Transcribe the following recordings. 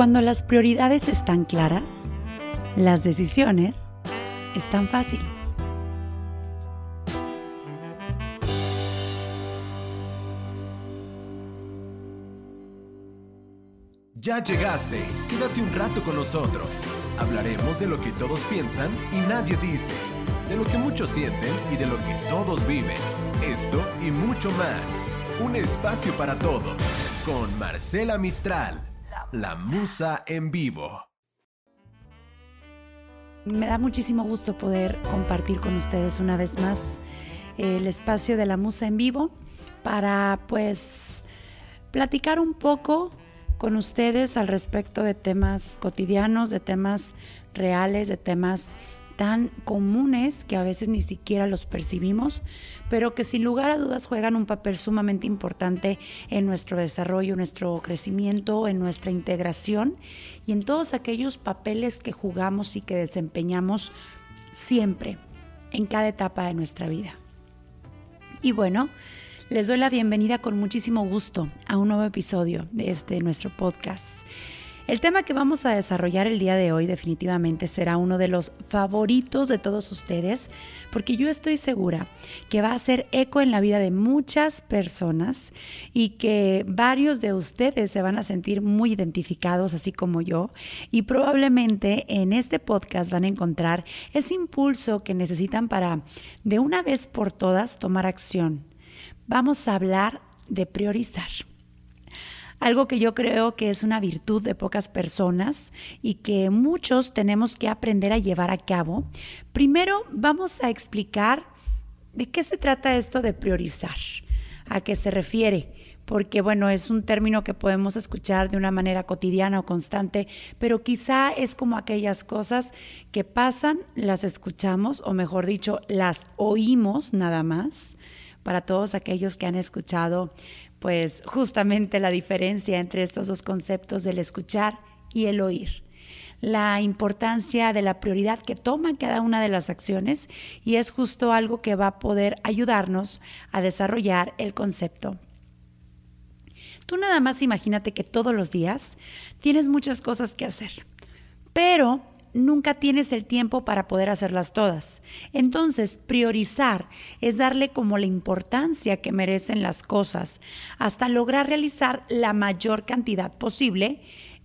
Cuando las prioridades están claras, las decisiones están fáciles. Ya llegaste, quédate un rato con nosotros. Hablaremos de lo que todos piensan y nadie dice, de lo que muchos sienten y de lo que todos viven. Esto y mucho más. Un espacio para todos con Marcela Mistral. La Musa en vivo. Me da muchísimo gusto poder compartir con ustedes una vez más el espacio de la Musa en vivo para pues platicar un poco con ustedes al respecto de temas cotidianos, de temas reales, de temas tan comunes que a veces ni siquiera los percibimos, pero que sin lugar a dudas juegan un papel sumamente importante en nuestro desarrollo, nuestro crecimiento, en nuestra integración y en todos aquellos papeles que jugamos y que desempeñamos siempre, en cada etapa de nuestra vida. Y bueno, les doy la bienvenida con muchísimo gusto a un nuevo episodio de este nuestro podcast. El tema que vamos a desarrollar el día de hoy definitivamente será uno de los favoritos de todos ustedes, porque yo estoy segura que va a hacer eco en la vida de muchas personas y que varios de ustedes se van a sentir muy identificados, así como yo, y probablemente en este podcast van a encontrar ese impulso que necesitan para de una vez por todas tomar acción. Vamos a hablar de priorizar algo que yo creo que es una virtud de pocas personas y que muchos tenemos que aprender a llevar a cabo. Primero vamos a explicar de qué se trata esto de priorizar, a qué se refiere porque bueno, es un término que podemos escuchar de una manera cotidiana o constante, pero quizá es como aquellas cosas que pasan, las escuchamos, o mejor dicho, las oímos nada más. Para todos aquellos que han escuchado pues justamente la diferencia entre estos dos conceptos del escuchar y el oír la importancia de la prioridad que toma cada una de las acciones y es justo algo que va a poder ayudarnos a desarrollar el concepto. Tú nada más imagínate que todos los días tienes muchas cosas que hacer, pero nunca tienes el tiempo para poder hacerlas todas. Entonces, priorizar es darle como la importancia que merecen las cosas hasta lograr realizar la mayor cantidad posible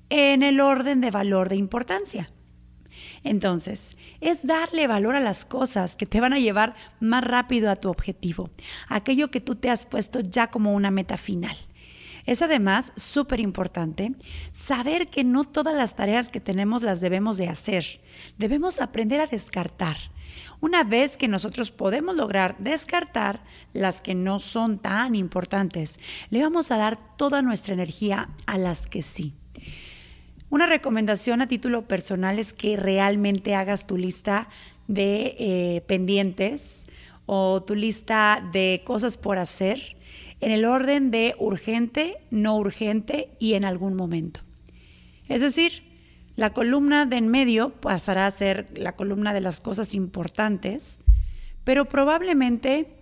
en el orden de valor de importancia. Entonces, es darle valor a las cosas que te van a llevar más rápido a tu objetivo, aquello que tú te has puesto ya como una meta final. Es además súper importante saber que no todas las tareas que tenemos las debemos de hacer. Debemos aprender a descartar. Una vez que nosotros podemos lograr descartar las que no son tan importantes, le vamos a dar toda nuestra energía a las que sí. Una recomendación a título personal es que realmente hagas tu lista de eh, pendientes o tu lista de cosas por hacer en el orden de urgente, no urgente y en algún momento. Es decir, la columna de en medio pasará a ser la columna de las cosas importantes, pero probablemente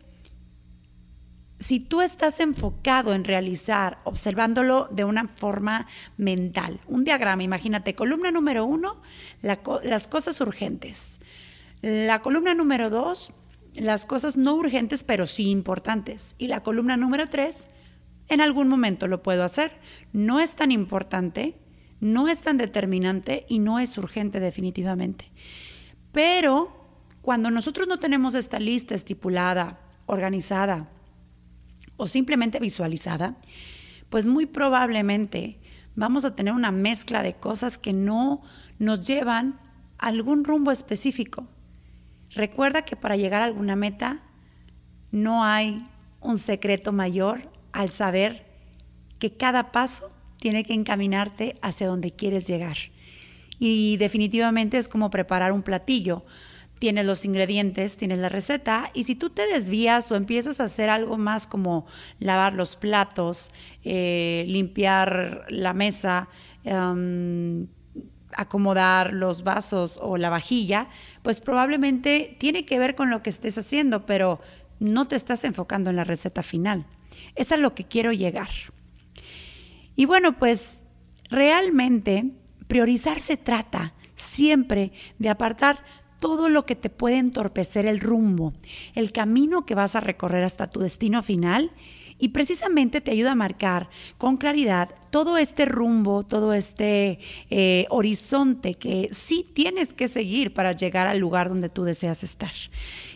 si tú estás enfocado en realizar, observándolo de una forma mental, un diagrama, imagínate, columna número uno, las cosas urgentes. La columna número dos, las cosas no urgentes, pero sí importantes. Y la columna número tres, en algún momento lo puedo hacer. No es tan importante, no es tan determinante y no es urgente definitivamente. Pero cuando nosotros no tenemos esta lista estipulada, organizada o simplemente visualizada, pues muy probablemente vamos a tener una mezcla de cosas que no nos llevan a algún rumbo específico. Recuerda que para llegar a alguna meta no hay un secreto mayor al saber que cada paso tiene que encaminarte hacia donde quieres llegar. Y definitivamente es como preparar un platillo. Tienes los ingredientes, tienes la receta y si tú te desvías o empiezas a hacer algo más como lavar los platos, eh, limpiar la mesa, em, acomodar los vasos o la vajilla, pues probablemente tiene que ver con lo que estés haciendo, pero no te estás enfocando en la receta final. Es a lo que quiero llegar. Y bueno, pues realmente priorizar se trata siempre de apartar todo lo que te puede entorpecer el rumbo, el camino que vas a recorrer hasta tu destino final y precisamente te ayuda a marcar con claridad todo este rumbo, todo este eh, horizonte que sí tienes que seguir para llegar al lugar donde tú deseas estar.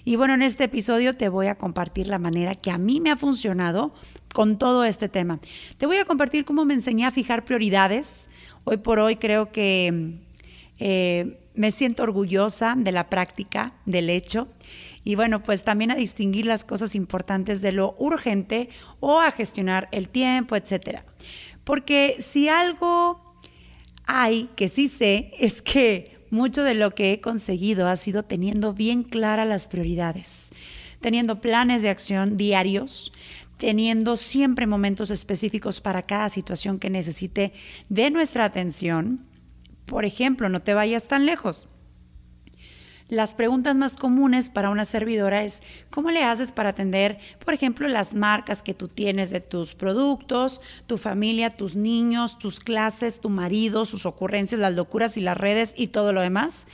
Y bueno, en este episodio te voy a compartir la manera que a mí me ha funcionado con todo este tema. Te voy a compartir cómo me enseñé a fijar prioridades. Hoy por hoy creo que eh, me siento orgullosa de la práctica, del hecho. Y bueno, pues también a distinguir las cosas importantes de lo urgente o a gestionar el tiempo, etcétera. Porque si algo hay que sí sé es que mucho de lo que he conseguido ha sido teniendo bien claras las prioridades, teniendo planes de acción diarios, teniendo siempre momentos específicos para cada situación que necesite de nuestra atención por ejemplo, no te vayas tan lejos. Las preguntas más comunes para una servidora es, ¿cómo le haces para atender, por ejemplo, las marcas que tú tienes de tus productos, tu familia, tus niños, tus clases, tu marido, sus ocurrencias, las locuras y las redes y todo lo demás?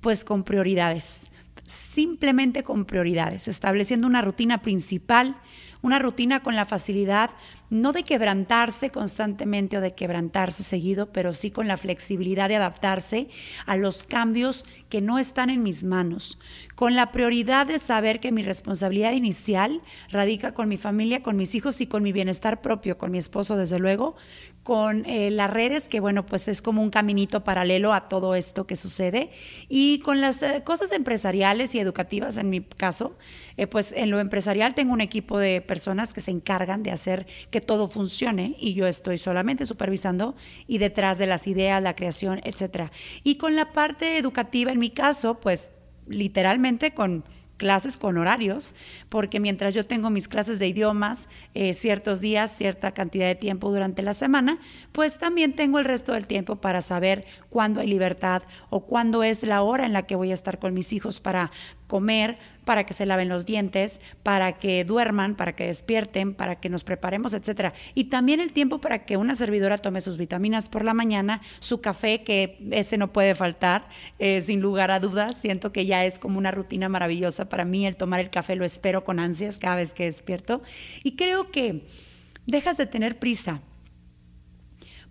Pues con prioridades, simplemente con prioridades, estableciendo una rutina principal, una rutina con la facilidad no de quebrantarse constantemente o de quebrantarse seguido, pero sí con la flexibilidad de adaptarse a los cambios que no están en mis manos, con la prioridad de saber que mi responsabilidad inicial radica con mi familia, con mis hijos y con mi bienestar propio, con mi esposo desde luego, con eh, las redes, que bueno, pues es como un caminito paralelo a todo esto que sucede, y con las eh, cosas empresariales y educativas, en mi caso, eh, pues en lo empresarial tengo un equipo de personas que se encargan de hacer que todo funcione y yo estoy solamente supervisando y detrás de las ideas, la creación, etcétera. Y con la parte educativa, en mi caso, pues literalmente con clases con horarios, porque mientras yo tengo mis clases de idiomas eh, ciertos días, cierta cantidad de tiempo durante la semana, pues también tengo el resto del tiempo para saber cuándo hay libertad o cuándo es la hora en la que voy a estar con mis hijos para comer, para que se laven los dientes, para que duerman, para que despierten, para que nos preparemos, etcétera. Y también el tiempo para que una servidora tome sus vitaminas por la mañana, su café, que ese no puede faltar, eh, sin lugar a dudas. Siento que ya es como una rutina maravillosa para mí el tomar el café, lo espero con ansias cada vez que despierto. Y creo que dejas de tener prisa,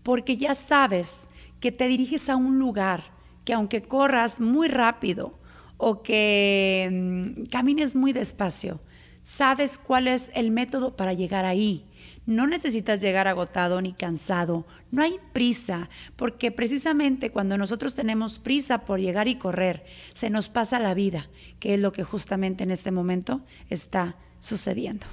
porque ya sabes que te diriges a un lugar que aunque corras muy rápido, o que mm, camines muy despacio. Sabes cuál es el método para llegar ahí. No necesitas llegar agotado ni cansado. No hay prisa, porque precisamente cuando nosotros tenemos prisa por llegar y correr, se nos pasa la vida, que es lo que justamente en este momento está sucediendo.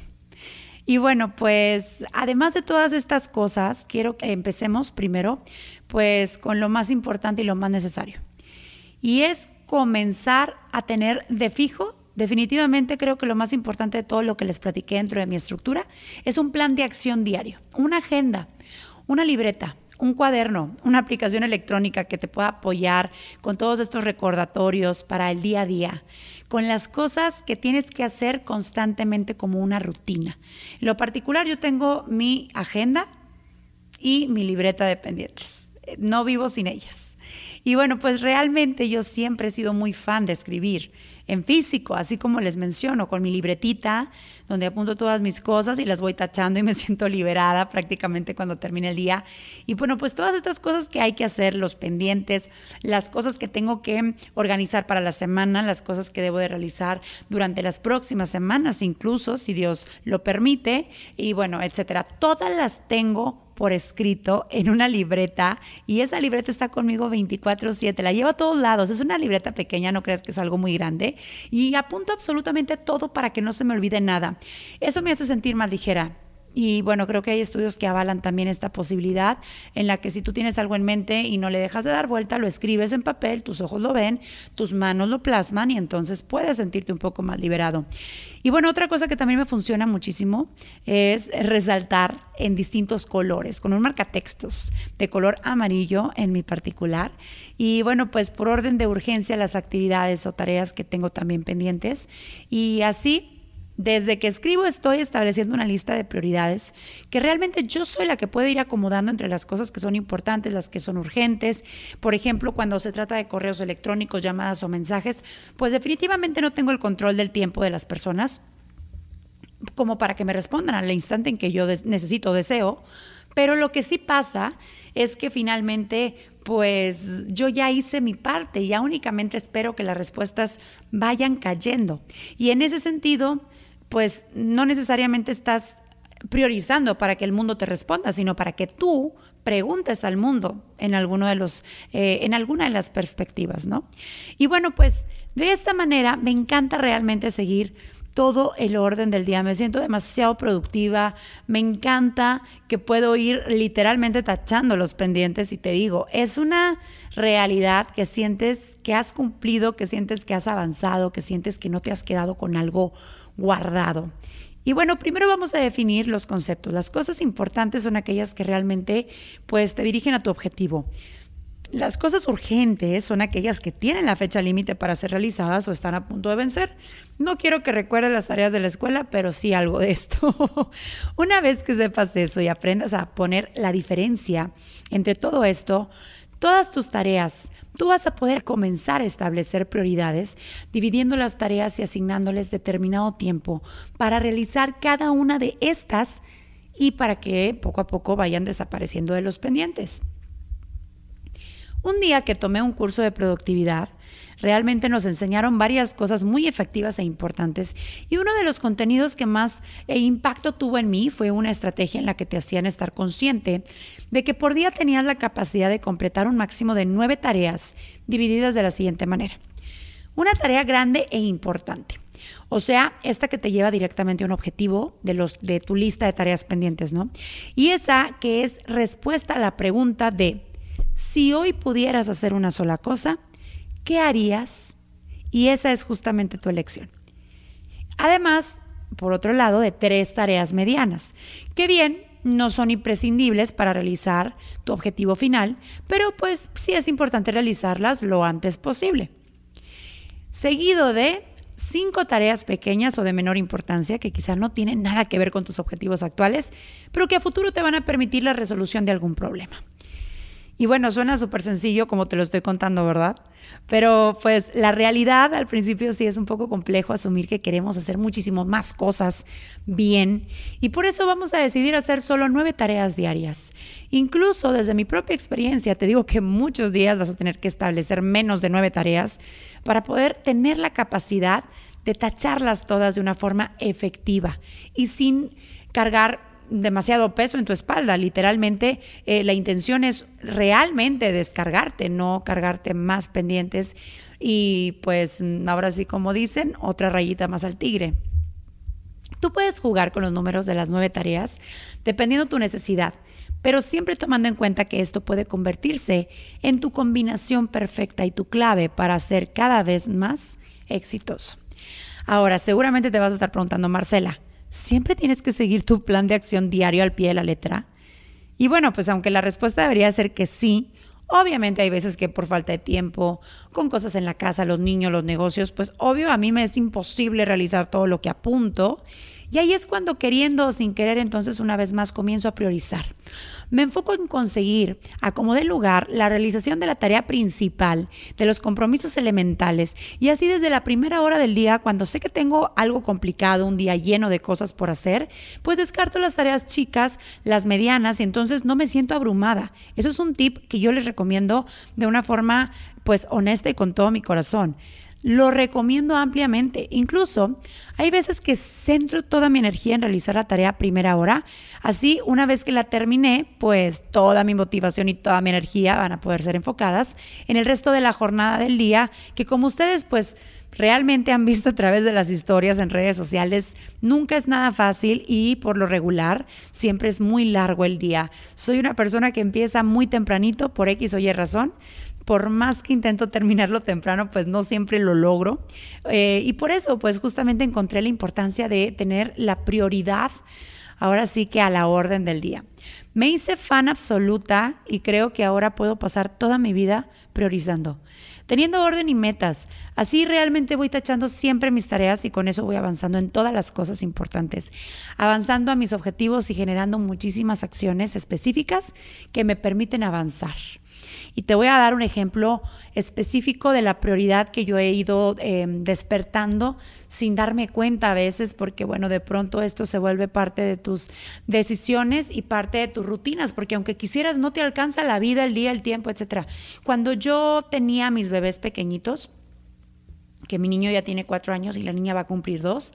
Y bueno, pues además de todas estas cosas, quiero que empecemos primero pues con lo más importante y lo más necesario. Y es comenzar a tener de fijo, definitivamente creo que lo más importante de todo lo que les platiqué dentro de mi estructura es un plan de acción diario, una agenda, una libreta, un cuaderno, una aplicación electrónica que te pueda apoyar con todos estos recordatorios para el día a día, con las cosas que tienes que hacer constantemente como una rutina. En lo particular, yo tengo mi agenda y mi libreta de pendientes. No vivo sin ellas. Y bueno, pues realmente yo siempre he sido muy fan de escribir en físico, así como les menciono, con mi libretita, donde apunto todas mis cosas y las voy tachando y me siento liberada prácticamente cuando termine el día. Y bueno, pues todas estas cosas que hay que hacer, los pendientes, las cosas que tengo que organizar para la semana, las cosas que debo de realizar durante las próximas semanas, incluso si Dios lo permite, y bueno, etcétera. Todas las tengo por escrito en una libreta y esa libreta está conmigo 24/7, la llevo a todos lados, es una libreta pequeña, no creas que es algo muy grande y apunto absolutamente todo para que no se me olvide nada. Eso me hace sentir más ligera. Y bueno, creo que hay estudios que avalan también esta posibilidad en la que si tú tienes algo en mente y no le dejas de dar vuelta, lo escribes en papel, tus ojos lo ven, tus manos lo plasman y entonces puedes sentirte un poco más liberado. Y bueno, otra cosa que también me funciona muchísimo es resaltar en distintos colores, con un marcatextos de color amarillo en mi particular. Y bueno, pues por orden de urgencia las actividades o tareas que tengo también pendientes. Y así desde que escribo estoy estableciendo una lista de prioridades que realmente yo soy la que puede ir acomodando entre las cosas que son importantes, las que son urgentes. Por ejemplo, cuando se trata de correos electrónicos, llamadas o mensajes, pues definitivamente no tengo el control del tiempo de las personas como para que me respondan al instante en que yo necesito deseo. Pero lo que sí pasa es que finalmente, pues yo ya hice mi parte y ya únicamente espero que las respuestas vayan cayendo. Y en ese sentido, pues no necesariamente estás priorizando para que el mundo te responda, sino para que tú preguntes al mundo en alguno de los, eh, en alguna de las perspectivas, ¿no? Y bueno, pues de esta manera me encanta realmente seguir todo el orden del día. Me siento demasiado productiva. Me encanta que puedo ir literalmente tachando los pendientes y te digo, es una realidad que sientes que has cumplido, que sientes que has avanzado, que sientes que no te has quedado con algo guardado. Y bueno, primero vamos a definir los conceptos. Las cosas importantes son aquellas que realmente pues te dirigen a tu objetivo. Las cosas urgentes son aquellas que tienen la fecha límite para ser realizadas o están a punto de vencer. No quiero que recuerdes las tareas de la escuela, pero sí algo de esto. Una vez que sepas eso y aprendas a poner la diferencia entre todo esto, todas tus tareas, tú vas a poder comenzar a establecer prioridades, dividiendo las tareas y asignándoles determinado tiempo para realizar cada una de estas y para que poco a poco vayan desapareciendo de los pendientes. Un día que tomé un curso de productividad, realmente nos enseñaron varias cosas muy efectivas e importantes y uno de los contenidos que más eh, impacto tuvo en mí fue una estrategia en la que te hacían estar consciente de que por día tenías la capacidad de completar un máximo de nueve tareas divididas de la siguiente manera. Una tarea grande e importante. O sea, esta que te lleva directamente a un objetivo de, de tu lista de tareas pendientes, ¿no? Y esa que es respuesta a la pregunta de si hoy pudieras hacer una sola cosa, ¿qué harías? Y esa es justamente tu elección. Además, por otro lado, de tres tareas medianas, que bien, no son imprescindibles para realizar tu objetivo final, pero pues sí es importante realizarlas lo antes posible. Seguido de cinco tareas pequeñas o de menor importancia que quizá no tienen nada que ver con tus objetivos actuales, pero que a futuro te van a permitir la resolución de algún problema. Y bueno, suena súper sencillo como te lo estoy contando, ¿verdad? Pero pues la realidad al principio sí es un poco complejo asumir que queremos hacer muchísimo más cosas bien. Y por eso vamos a decidir hacer solo nueve tareas diarias. Incluso desde mi propia experiencia, te digo que muchos días vas a tener que establecer menos de nueve tareas para poder tener la capacidad de tacharlas todas de una forma efectiva y sin cargar demasiado peso en tu espalda. Literalmente, eh, la intención es realmente descargarte, no cargarte más pendientes. Y pues ahora sí, como dicen, otra rayita más al tigre. Tú puedes jugar con los números de las nueve tareas dependiendo de tu necesidad, pero siempre tomando en cuenta que esto puede convertirse en tu combinación perfecta y tu clave para ser cada vez más exitoso. Ahora, seguramente te vas a estar preguntando, Marcela, ¿siempre tienes que seguir tu plan de acción diario al pie de la letra? Y bueno, pues aunque la respuesta debería ser que sí, obviamente hay veces que por falta de tiempo, con cosas en la casa, los niños, los negocios, pues obvio a mí me es imposible realizar todo lo que apunto. Y ahí es cuando queriendo o sin querer, entonces una vez más comienzo a priorizar. Me enfoco en conseguir, a como dé lugar, la realización de la tarea principal, de los compromisos elementales. Y así desde la primera hora del día, cuando sé que tengo algo complicado, un día lleno de cosas por hacer, pues descarto las tareas chicas, las medianas, y entonces no me siento abrumada. Eso es un tip que yo les recomiendo de una forma pues honesta y con todo mi corazón. Lo recomiendo ampliamente. Incluso hay veces que centro toda mi energía en realizar la tarea primera hora. Así, una vez que la terminé, pues toda mi motivación y toda mi energía van a poder ser enfocadas en el resto de la jornada del día, que como ustedes pues realmente han visto a través de las historias en redes sociales, nunca es nada fácil y por lo regular siempre es muy largo el día. Soy una persona que empieza muy tempranito por X o Y razón por más que intento terminarlo temprano, pues no siempre lo logro. Eh, y por eso, pues justamente encontré la importancia de tener la prioridad, ahora sí que a la orden del día. Me hice fan absoluta y creo que ahora puedo pasar toda mi vida priorizando. teniendo orden y metas. Así realmente voy tachando siempre mis tareas y con eso voy avanzando en todas las cosas importantes, avanzando a mis objetivos y generando muchísimas acciones específicas que me permiten avanzar. Y te voy a dar un ejemplo específico de la prioridad que yo he ido em, despertando sin darme cuenta a veces, porque bueno, de pronto esto se vuelve parte de tus decisiones y parte de tus rutinas, porque aunque quisieras no te alcanza la vida, el día, el tiempo, etc. Cuando yo tenía mis bebés pequeñitos, que mi niño ya tiene cuatro años y la niña va a cumplir dos,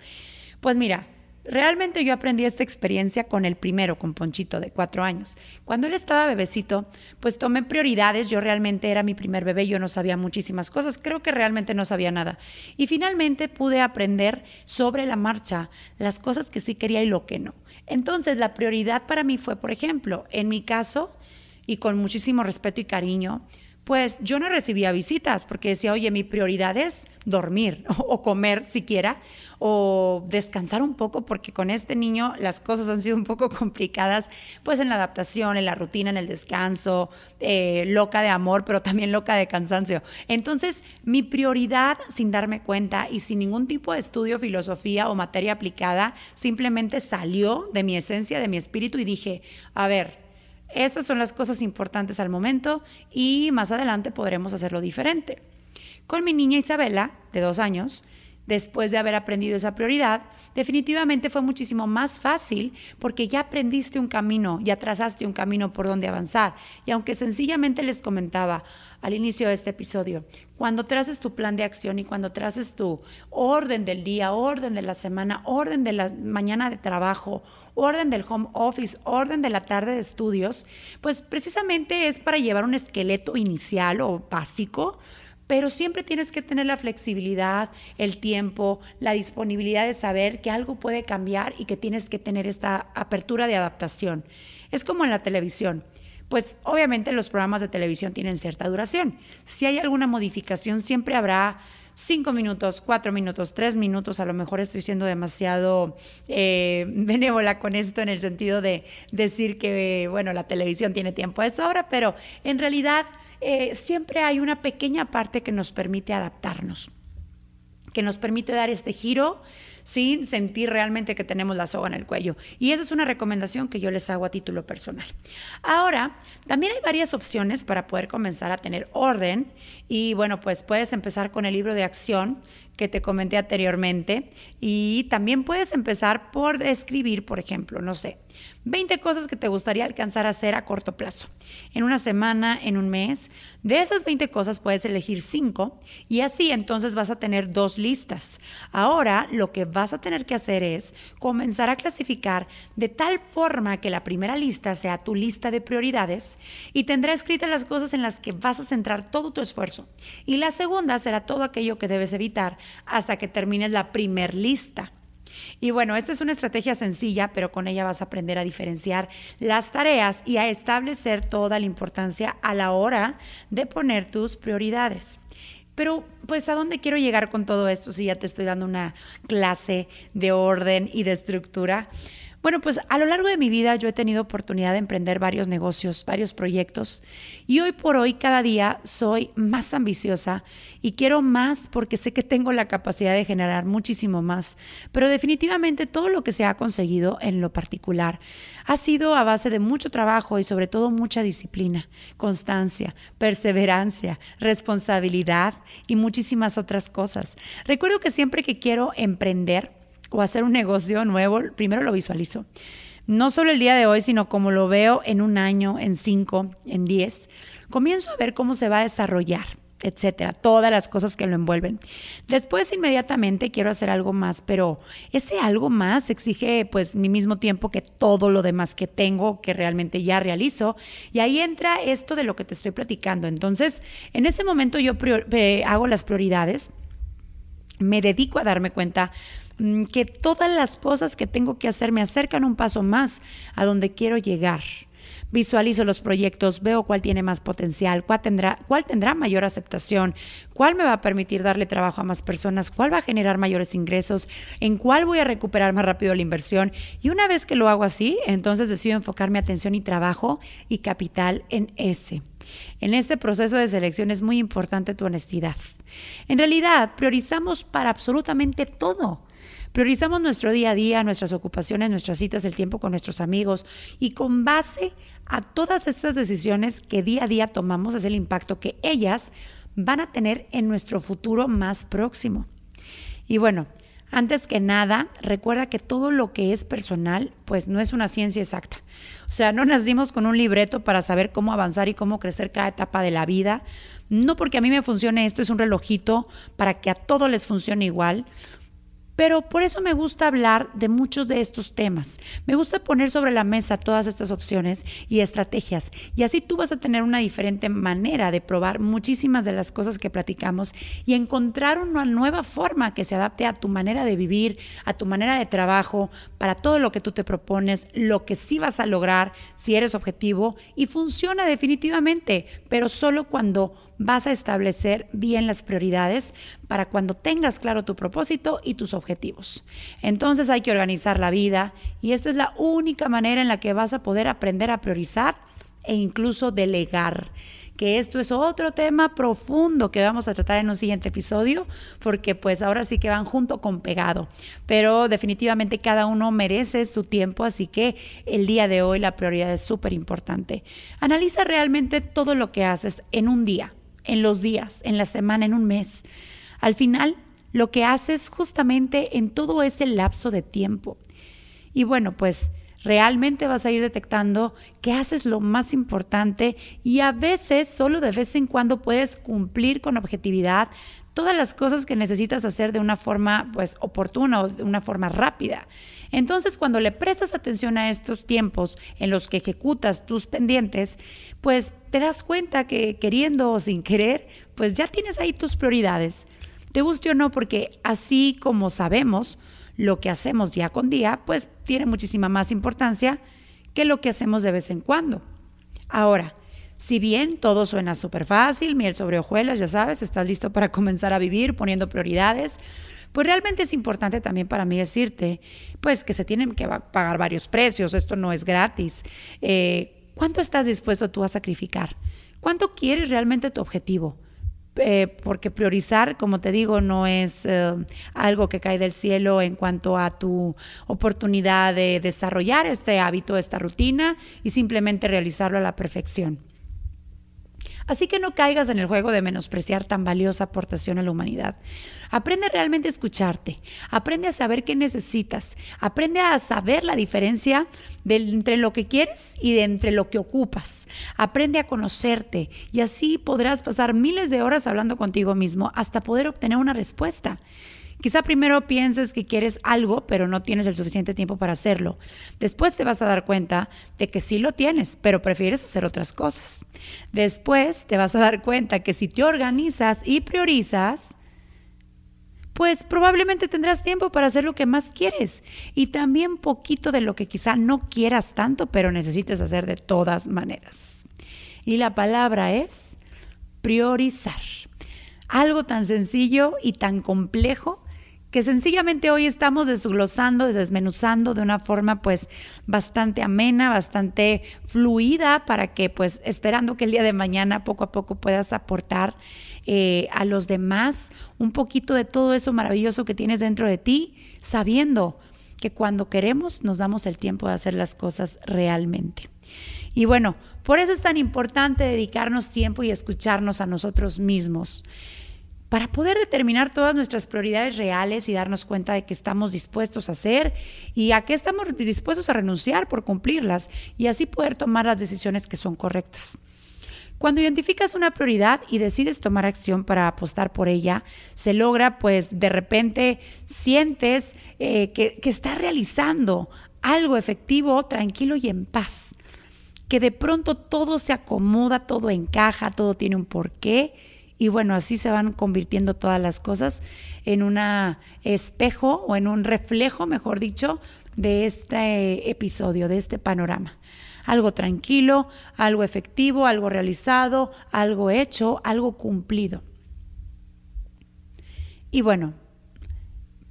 pues mira, Realmente yo aprendí esta experiencia con el primero, con Ponchito, de cuatro años. Cuando él estaba bebecito, pues tomé prioridades. Yo realmente era mi primer bebé, yo no sabía muchísimas cosas, creo que realmente no sabía nada. Y finalmente pude aprender sobre la marcha las cosas que sí quería y lo que no. Entonces la prioridad para mí fue, por ejemplo, en mi caso, y con muchísimo respeto y cariño, pues yo no recibía visitas porque decía, oye, mi prioridad es dormir o comer siquiera o descansar un poco porque con este niño las cosas han sido un poco complicadas, pues en la adaptación, en la rutina, en el descanso, eh, loca de amor, pero también loca de cansancio. Entonces, mi prioridad, sin darme cuenta y sin ningún tipo de estudio, filosofía o materia aplicada, simplemente salió de mi esencia, de mi espíritu y dije, a ver, estas son las cosas importantes al momento y más adelante podremos hacerlo diferente. Con mi niña Isabela, de dos años, después de haber aprendido esa prioridad, definitivamente fue muchísimo más fácil porque ya aprendiste un camino, ya trazaste un camino por donde avanzar. Y aunque sencillamente les comentaba al inicio de este episodio, cuando traces tu plan de acción y cuando traces tu orden del día, orden de la semana, orden de la mañana de trabajo, orden del home office, orden de la tarde de estudios, pues precisamente es para llevar un esqueleto inicial o básico pero siempre tienes que tener la flexibilidad, el tiempo, la disponibilidad de saber que algo puede cambiar y que tienes que tener esta apertura de adaptación. Es como en la televisión. Pues obviamente los programas de televisión tienen cierta duración. Si hay alguna modificación, siempre habrá cinco minutos, cuatro minutos, tres minutos. A lo mejor estoy siendo demasiado eh, benévola con esto en el sentido de decir que, bueno, la televisión tiene tiempo de sobra, pero en realidad eh, siempre hay una pequeña parte que nos permite adaptarnos, que nos permite dar este giro sin sentir realmente que tenemos la soga en el cuello. Y esa es una recomendación que yo les hago a título personal. Ahora, también hay varias opciones para poder comenzar a tener orden y bueno, pues puedes empezar con el libro de acción que te comenté anteriormente y también puedes empezar por escribir, por ejemplo, no sé, 20 cosas que te gustaría alcanzar a hacer a corto plazo, en una semana, en un mes. De esas 20 cosas puedes elegir 5 y así entonces vas a tener dos listas. Ahora lo que vas a tener que hacer es comenzar a clasificar de tal forma que la primera lista sea tu lista de prioridades y tendrá escritas las cosas en las que vas a centrar todo tu esfuerzo. Y la segunda será todo aquello que debes evitar hasta que termines la primer lista. Y bueno, esta es una estrategia sencilla, pero con ella vas a aprender a diferenciar las tareas y a establecer toda la importancia a la hora de poner tus prioridades. Pero, pues, ¿a dónde quiero llegar con todo esto si ya te estoy dando una clase de orden y de estructura? Bueno, pues a lo largo de mi vida yo he tenido oportunidad de emprender varios negocios, varios proyectos y hoy por hoy cada día soy más ambiciosa y quiero más porque sé que tengo la capacidad de generar muchísimo más. Pero definitivamente todo lo que se ha conseguido en lo particular ha sido a base de mucho trabajo y sobre todo mucha disciplina, constancia, perseverancia, responsabilidad y muchísimas otras cosas. Recuerdo que siempre que quiero emprender, o hacer un negocio nuevo, primero lo visualizo. No solo el día de hoy, sino como lo veo en un año, en cinco, en diez. Comienzo a ver cómo se va a desarrollar etcétera, todas las cosas que lo envuelven. Después inmediatamente quiero hacer algo más, pero ese algo más exige pues mi mismo tiempo que todo lo demás que tengo, que realmente ya realizo, y ahí entra esto de lo que te estoy platicando. Entonces, en ese momento yo eh, hago las prioridades, me dedico a darme cuenta que todas las cosas que tengo que hacer me acercan un paso más a donde quiero llegar. Visualizo los proyectos, veo cuál tiene más potencial, cuál tendrá, cuál tendrá mayor aceptación, cuál me va a permitir darle trabajo a más personas, cuál va a generar mayores ingresos, en cuál voy a recuperar más rápido la inversión. Y una vez que lo hago así, entonces decido enfocar mi atención y trabajo y capital en ese. En este proceso de selección es muy importante tu honestidad. En realidad, priorizamos para absolutamente todo. Priorizamos nuestro día a día, nuestras ocupaciones, nuestras citas, el tiempo con nuestros amigos y con base a todas estas decisiones que día a día tomamos es el impacto que ellas van a tener en nuestro futuro más próximo. Y bueno, antes que nada, recuerda que todo lo que es personal, pues no es una ciencia exacta. O sea, no nacimos con un libreto para saber cómo avanzar y cómo crecer cada etapa de la vida. No porque a mí me funcione esto, es un relojito para que a todos les funcione igual. Pero por eso me gusta hablar de muchos de estos temas. Me gusta poner sobre la mesa todas estas opciones y estrategias. Y así tú vas a tener una diferente manera de probar muchísimas de las cosas que platicamos y encontrar una nueva forma que se adapte a tu manera de vivir, a tu manera de trabajo, para todo lo que tú te propones, lo que sí vas a lograr si eres objetivo y funciona definitivamente, pero solo cuando vas a establecer bien las prioridades para cuando tengas claro tu propósito y tus objetivos. Entonces hay que organizar la vida y esta es la única manera en la que vas a poder aprender a priorizar e incluso delegar que esto es otro tema profundo que vamos a tratar en un siguiente episodio, porque pues ahora sí que van junto con pegado, pero definitivamente cada uno merece su tiempo, así que el día de hoy la prioridad es súper importante. Analiza realmente todo lo que haces en un día en los días, en la semana, en un mes. Al final, lo que haces justamente en todo ese lapso de tiempo. Y bueno, pues realmente vas a ir detectando que haces lo más importante y a veces, solo de vez en cuando, puedes cumplir con objetividad todas las cosas que necesitas hacer de una forma pues oportuna o de una forma rápida. Entonces, cuando le prestas atención a estos tiempos en los que ejecutas tus pendientes, pues te das cuenta que queriendo o sin querer, pues ya tienes ahí tus prioridades. Te guste o no, porque así como sabemos lo que hacemos día con día, pues tiene muchísima más importancia que lo que hacemos de vez en cuando. Ahora, si bien todo suena súper fácil, miel sobre hojuelas, ya sabes, estás listo para comenzar a vivir poniendo prioridades, pues realmente es importante también para mí decirte, pues que se tienen que pagar varios precios, esto no es gratis. Eh, ¿Cuánto estás dispuesto tú a sacrificar? ¿Cuánto quieres realmente tu objetivo? Eh, porque priorizar, como te digo, no es eh, algo que cae del cielo en cuanto a tu oportunidad de desarrollar este hábito, esta rutina y simplemente realizarlo a la perfección. Así que no caigas en el juego de menospreciar tan valiosa aportación a la humanidad. Aprende realmente a escucharte, aprende a saber qué necesitas, aprende a saber la diferencia entre lo que quieres y de entre lo que ocupas. Aprende a conocerte y así podrás pasar miles de horas hablando contigo mismo hasta poder obtener una respuesta. Quizá primero pienses que quieres algo, pero no tienes el suficiente tiempo para hacerlo. Después te vas a dar cuenta de que sí lo tienes, pero prefieres hacer otras cosas. Después te vas a dar cuenta que si te organizas y priorizas, pues probablemente tendrás tiempo para hacer lo que más quieres y también poquito de lo que quizá no quieras tanto, pero necesites hacer de todas maneras. Y la palabra es priorizar. Algo tan sencillo y tan complejo que sencillamente hoy estamos desglosando, desmenuzando de una forma pues bastante amena, bastante fluida para que pues esperando que el día de mañana poco a poco puedas aportar eh, a los demás un poquito de todo eso maravilloso que tienes dentro de ti, sabiendo que cuando queremos nos damos el tiempo de hacer las cosas realmente. Y bueno, por eso es tan importante dedicarnos tiempo y escucharnos a nosotros mismos para poder determinar todas nuestras prioridades reales y darnos cuenta de que estamos dispuestos a hacer y a qué estamos dispuestos a renunciar por cumplirlas y así poder tomar las decisiones que son correctas. Cuando identificas una prioridad y decides tomar acción para apostar por ella, se logra, pues de repente sientes eh, que, que estás realizando algo efectivo, tranquilo y en paz. Que de pronto todo se acomoda, todo encaja, todo tiene un porqué y bueno, así se van convirtiendo todas las cosas en un espejo o en un reflejo, mejor dicho, de este episodio, de este panorama. Algo tranquilo, algo efectivo, algo realizado, algo hecho, algo cumplido. Y bueno,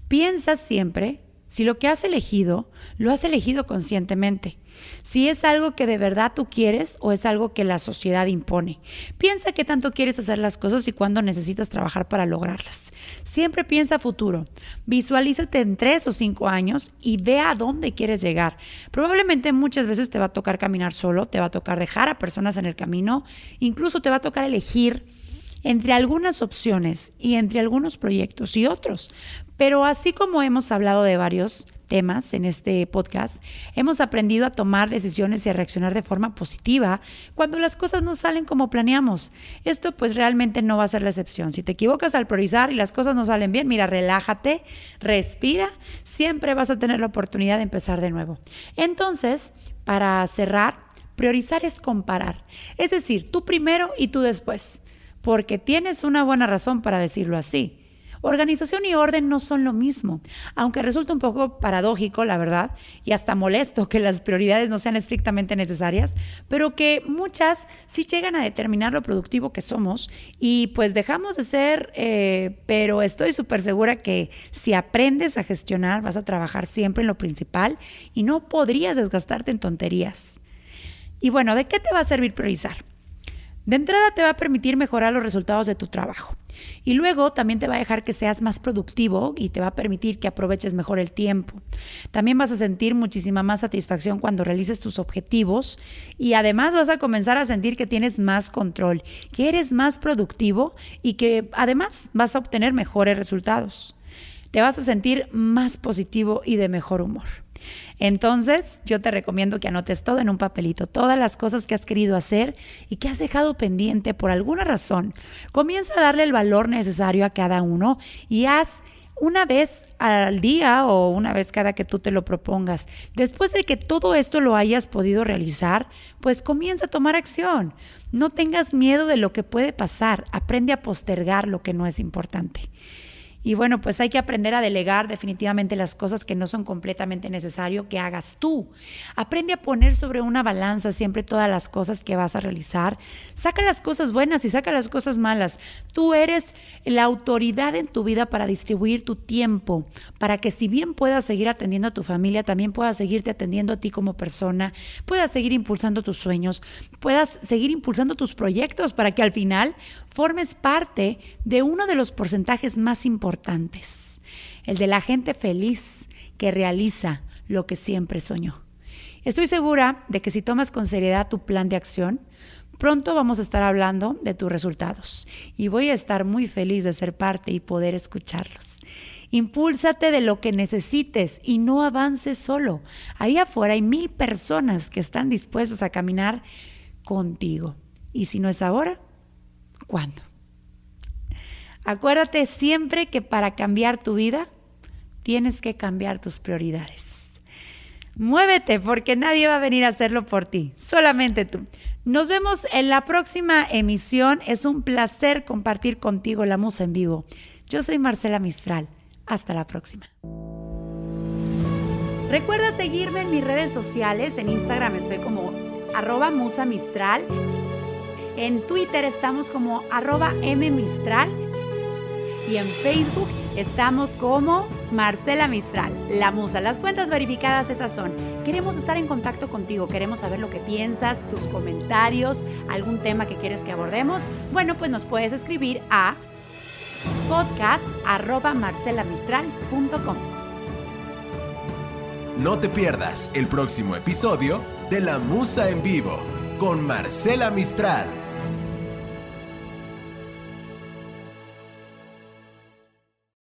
piensa siempre si lo que has elegido, lo has elegido conscientemente. Si es algo que de verdad tú quieres o es algo que la sociedad impone. Piensa qué tanto quieres hacer las cosas y cuándo necesitas trabajar para lograrlas. Siempre piensa futuro. Visualízate en tres o cinco años y ve a dónde quieres llegar. Probablemente muchas veces te va a tocar caminar solo, te va a tocar dejar a personas en el camino, incluso te va a tocar elegir entre algunas opciones y entre algunos proyectos y otros. Pero así como hemos hablado de varios, en este podcast, hemos aprendido a tomar decisiones y a reaccionar de forma positiva cuando las cosas no salen como planeamos. Esto pues realmente no va a ser la excepción. Si te equivocas al priorizar y las cosas no salen bien, mira, relájate, respira, siempre vas a tener la oportunidad de empezar de nuevo. Entonces, para cerrar, priorizar es comparar. Es decir, tú primero y tú después, porque tienes una buena razón para decirlo así. Organización y orden no son lo mismo, aunque resulta un poco paradójico, la verdad, y hasta molesto que las prioridades no sean estrictamente necesarias, pero que muchas sí llegan a determinar lo productivo que somos y pues dejamos de ser, eh, pero estoy súper segura que si aprendes a gestionar vas a trabajar siempre en lo principal y no podrías desgastarte en tonterías. Y bueno, ¿de qué te va a servir priorizar? De entrada te va a permitir mejorar los resultados de tu trabajo. Y luego también te va a dejar que seas más productivo y te va a permitir que aproveches mejor el tiempo. También vas a sentir muchísima más satisfacción cuando realices tus objetivos y además vas a comenzar a sentir que tienes más control, que eres más productivo y que además vas a obtener mejores resultados. Te vas a sentir más positivo y de mejor humor. Entonces, yo te recomiendo que anotes todo en un papelito, todas las cosas que has querido hacer y que has dejado pendiente por alguna razón. Comienza a darle el valor necesario a cada uno y haz una vez al día o una vez cada que tú te lo propongas. Después de que todo esto lo hayas podido realizar, pues comienza a tomar acción. No tengas miedo de lo que puede pasar. Aprende a postergar lo que no es importante. Y bueno, pues hay que aprender a delegar definitivamente las cosas que no son completamente necesario que hagas tú. Aprende a poner sobre una balanza siempre todas las cosas que vas a realizar. Saca las cosas buenas y saca las cosas malas. Tú eres la autoridad en tu vida para distribuir tu tiempo, para que si bien puedas seguir atendiendo a tu familia, también puedas seguirte atendiendo a ti como persona, puedas seguir impulsando tus sueños, puedas seguir impulsando tus proyectos para que al final formes parte de uno de los porcentajes más importantes, el de la gente feliz que realiza lo que siempre soñó. Estoy segura de que si tomas con seriedad tu plan de acción, pronto vamos a estar hablando de tus resultados y voy a estar muy feliz de ser parte y poder escucharlos. Impúlsate de lo que necesites y no avances solo. Ahí afuera hay mil personas que están dispuestos a caminar contigo. Y si no es ahora, ¿Cuándo? Acuérdate siempre que para cambiar tu vida tienes que cambiar tus prioridades. Muévete porque nadie va a venir a hacerlo por ti, solamente tú. Nos vemos en la próxima emisión. Es un placer compartir contigo la musa en vivo. Yo soy Marcela Mistral. Hasta la próxima. Recuerda seguirme en mis redes sociales. En Instagram estoy como arroba musa mistral. En Twitter estamos como arroba mmistral y en Facebook estamos como Marcela Mistral, la musa. Las cuentas verificadas esas son. Queremos estar en contacto contigo, queremos saber lo que piensas, tus comentarios, algún tema que quieres que abordemos. Bueno, pues nos puedes escribir a podcast No te pierdas el próximo episodio de La Musa en Vivo con Marcela Mistral.